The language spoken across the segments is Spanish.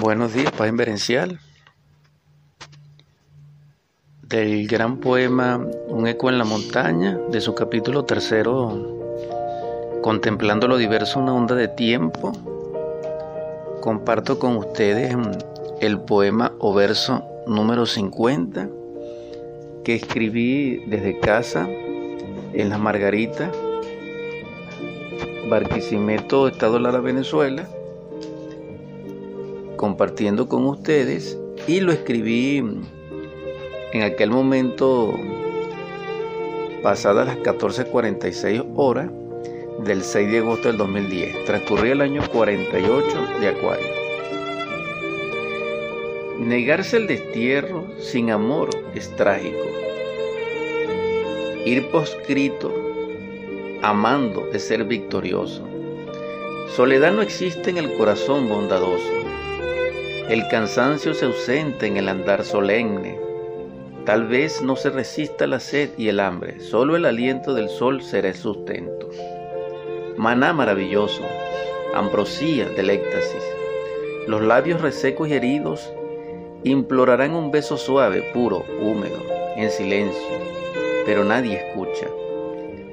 Buenos días, paz inverencial. Del gran poema Un eco en la montaña, de su capítulo tercero, Contemplando lo diverso, una onda de tiempo, comparto con ustedes el poema o verso número 50 que escribí desde casa en La Margarita, Barquisimeto, Estado Lara, Venezuela compartiendo con ustedes y lo escribí en aquel momento pasadas las 14:46 horas del 6 de agosto del 2010. Transcurría el año 48 de Acuario. Negarse el destierro sin amor es trágico. Ir poscrito amando es ser victorioso. Soledad no existe en el corazón bondadoso. El cansancio se ausenta en el andar solemne. Tal vez no se resista la sed y el hambre, solo el aliento del sol será el sustento. Maná maravilloso, ambrosía del éxtasis. Los labios resecos y heridos implorarán un beso suave, puro, húmedo, en silencio, pero nadie escucha.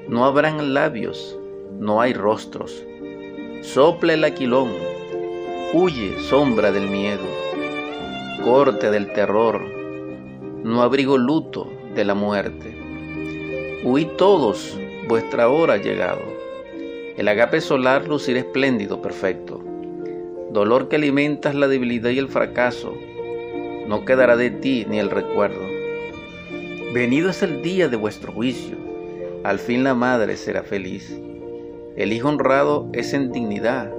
No habrán labios, no hay rostros. Sopla el aquilón, Huye, sombra del miedo, corte del terror, no abrigo luto de la muerte. Huid todos, vuestra hora ha llegado. El agape solar lucirá espléndido, perfecto. Dolor que alimentas la debilidad y el fracaso, no quedará de ti ni el recuerdo. Venido es el día de vuestro juicio, al fin la madre será feliz. El hijo honrado es en dignidad,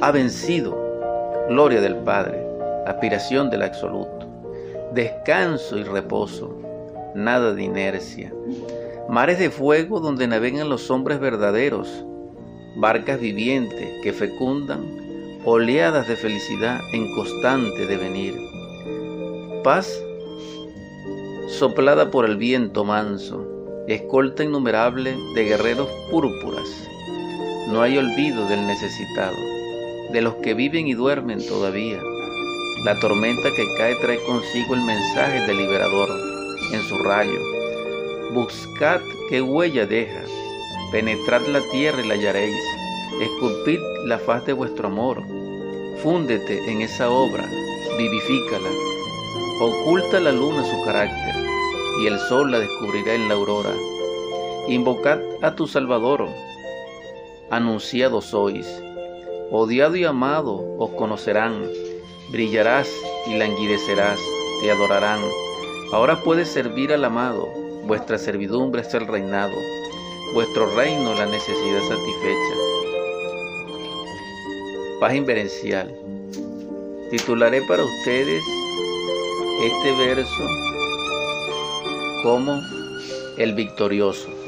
ha vencido gloria del Padre, aspiración del absoluto, descanso y reposo, nada de inercia, mares de fuego donde navegan los hombres verdaderos, barcas vivientes que fecundan, oleadas de felicidad en constante devenir, paz soplada por el viento manso, escolta innumerable de guerreros púrpuras, no hay olvido del necesitado de los que viven y duermen todavía. La tormenta que cae trae consigo el mensaje del liberador en su rayo. Buscad qué huella deja, penetrad la tierra y la hallaréis, esculpid la faz de vuestro amor, fúndete en esa obra, vivifícala, oculta la luna su carácter, y el sol la descubrirá en la aurora. Invocad a tu Salvador, anunciados sois, Odiado y amado os conocerán, brillarás y languidecerás, te adorarán. Ahora puedes servir al amado, vuestra servidumbre es el reinado, vuestro reino la necesidad satisfecha. Paz inverencial. Titularé para ustedes este verso como el victorioso.